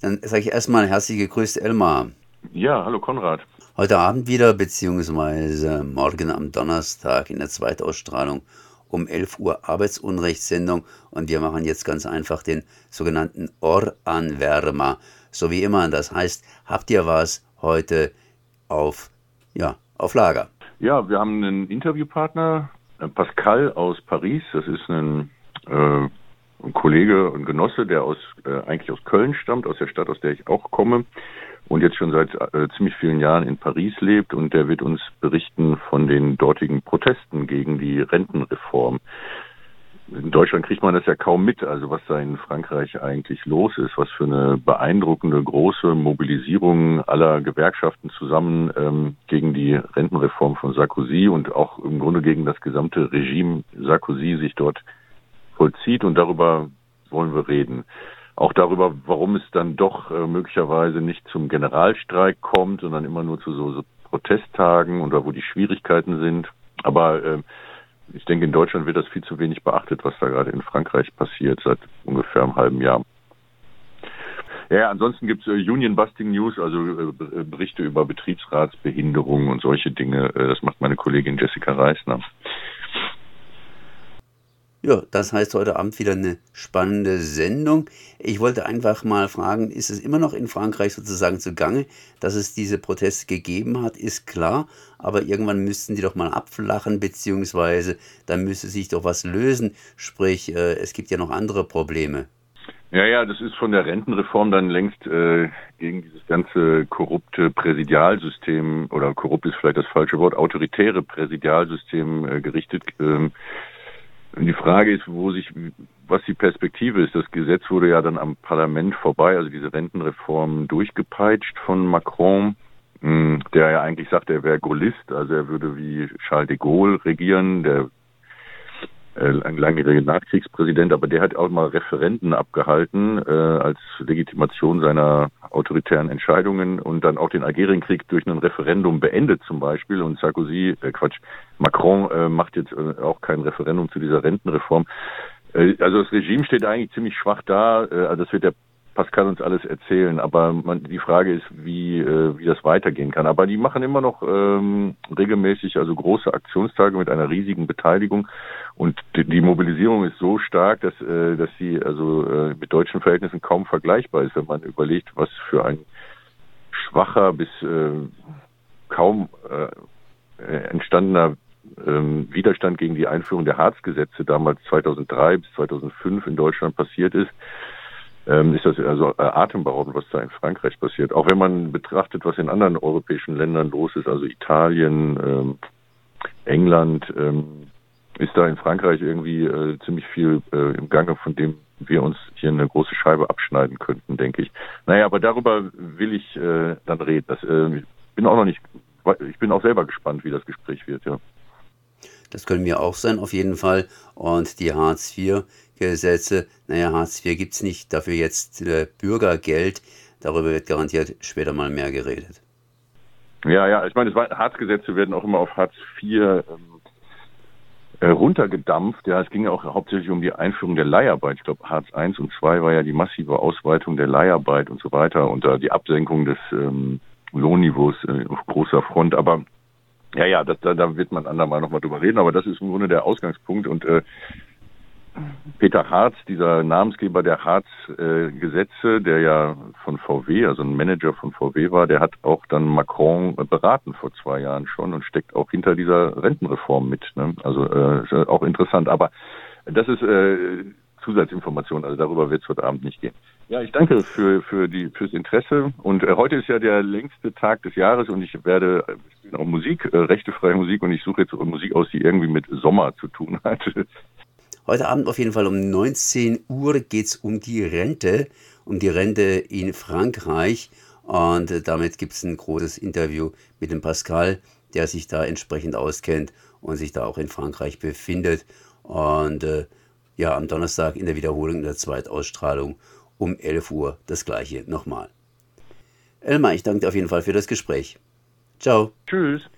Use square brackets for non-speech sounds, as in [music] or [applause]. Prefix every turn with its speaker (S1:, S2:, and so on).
S1: Dann sage ich erstmal herzlich gegrüßt, Elmar.
S2: Ja, hallo Konrad.
S1: Heute Abend wieder, beziehungsweise morgen am Donnerstag in der Zweitausstrahlung um 11 Uhr Arbeitsunrechtssendung und wir machen jetzt ganz einfach den sogenannten Ohranwärmer. So wie immer, das heißt, habt ihr was heute auf, ja, auf Lager?
S2: Ja, wir haben einen Interviewpartner, äh, Pascal aus Paris. Das ist ein, äh, ein Kollege und Genosse, der aus, äh, eigentlich aus Köln stammt, aus der Stadt, aus der ich auch komme und jetzt schon seit äh, ziemlich vielen Jahren in Paris lebt und der wird uns berichten von den dortigen Protesten gegen die Rentenreform. In Deutschland kriegt man das ja kaum mit, also was da in Frankreich eigentlich los ist, was für eine beeindruckende große Mobilisierung aller Gewerkschaften zusammen ähm, gegen die Rentenreform von Sarkozy und auch im Grunde gegen das gesamte Regime Sarkozy sich dort vollzieht und darüber wollen wir reden auch darüber, warum es dann doch äh, möglicherweise nicht zum Generalstreik kommt, sondern immer nur zu so, so Protesttagen oder wo die Schwierigkeiten sind. Aber äh, ich denke, in Deutschland wird das viel zu wenig beachtet, was da gerade in Frankreich passiert seit ungefähr einem halben Jahr. Ja, ansonsten gibt es äh, Union-Busting News, also äh, Berichte über Betriebsratsbehinderungen und solche Dinge. Das macht meine Kollegin Jessica Reisner.
S1: Ja, das heißt heute Abend wieder eine spannende Sendung. Ich wollte einfach mal fragen, ist es immer noch in Frankreich sozusagen zugange, dass es diese Proteste gegeben hat, ist klar, aber irgendwann müssten die doch mal abflachen, beziehungsweise da müsste sich doch was lösen, sprich, äh, es gibt ja noch andere Probleme.
S2: Ja, ja, das ist von der Rentenreform dann längst äh, gegen dieses ganze korrupte Präsidialsystem, oder korrupt ist vielleicht das falsche Wort, autoritäre Präsidialsystem äh, gerichtet. Ähm, die Frage ist, wo sich, was die Perspektive ist. Das Gesetz wurde ja dann am Parlament vorbei, also diese Rentenreform durchgepeitscht von Macron, hm, der ja eigentlich sagt, er wäre Gaullist, also er würde wie Charles de Gaulle regieren, der ein langjähriger Nachkriegspräsident, aber der hat auch mal Referenten abgehalten äh, als Legitimation seiner autoritären Entscheidungen und dann auch den Algerienkrieg durch ein Referendum beendet zum Beispiel. Und Sarkozy, äh, Quatsch, Macron äh, macht jetzt äh, auch kein Referendum zu dieser Rentenreform. Äh, also das Regime steht eigentlich ziemlich schwach da. Äh, also das wird der Pascal uns alles erzählen, aber man, die Frage ist, wie, äh, wie das weitergehen kann. Aber die machen immer noch ähm, regelmäßig also große Aktionstage mit einer riesigen Beteiligung und die, die Mobilisierung ist so stark, dass, äh, dass sie also äh, mit deutschen Verhältnissen kaum vergleichbar ist, wenn man überlegt, was für ein schwacher bis äh, kaum äh, entstandener ähm, Widerstand gegen die Einführung der Harzgesetze damals 2003 bis 2005 in Deutschland passiert ist ähm, ist das also äh, atemberaubend, was da in Frankreich passiert. Auch wenn man betrachtet, was in anderen europäischen Ländern los ist, also Italien, ähm, England, ähm, ist da in Frankreich irgendwie äh, ziemlich viel äh, im Gange, von dem wir uns hier eine große Scheibe abschneiden könnten, denke ich. Naja, aber darüber will ich äh, dann reden. Das, äh, ich bin auch noch nicht, ich bin auch selber gespannt, wie das Gespräch wird, ja.
S1: Das können wir auch sein, auf jeden Fall. Und die Hartz IV Gesetze, naja, Hartz IV gibt es nicht, dafür jetzt äh, Bürgergeld, darüber wird garantiert später mal mehr geredet.
S2: Ja, ja, ich meine, Hartz-Gesetze werden auch immer auf Hartz IV ähm, äh, runtergedampft. Ja, es ging ja auch hauptsächlich um die Einführung der Leiharbeit. Ich glaube, Hartz I und II war ja die massive Ausweitung der Leiharbeit und so weiter und äh, die Absenkung des ähm, Lohnniveaus äh, auf großer Front. Aber ja, ja, das, da, da wird man andermal nochmal drüber reden, aber das ist im Grunde der Ausgangspunkt und äh, Peter Harz, dieser Namensgeber der Harz-Gesetze, äh, der ja von VW, also ein Manager von VW war, der hat auch dann Macron beraten vor zwei Jahren schon und steckt auch hinter dieser Rentenreform mit. Ne? Also äh, ist auch interessant. Aber das ist äh, Zusatzinformation, also darüber wird es heute Abend nicht gehen. Ja, ich danke für, für die, fürs Interesse. Und äh, heute ist ja der längste Tag des Jahres und ich werde, ich spiele auch Musik, äh, rechtefreie Musik und ich suche jetzt Musik aus, die irgendwie mit Sommer zu tun hat. [laughs]
S1: Heute Abend auf jeden Fall um 19 Uhr geht es um die Rente, um die Rente in Frankreich. Und äh, damit gibt es ein großes Interview mit dem Pascal, der sich da entsprechend auskennt und sich da auch in Frankreich befindet. Und äh, ja, am Donnerstag in der Wiederholung in der Zweitausstrahlung um 11 Uhr das gleiche nochmal. Elmar, ich danke dir auf jeden Fall für das Gespräch. Ciao.
S2: Tschüss.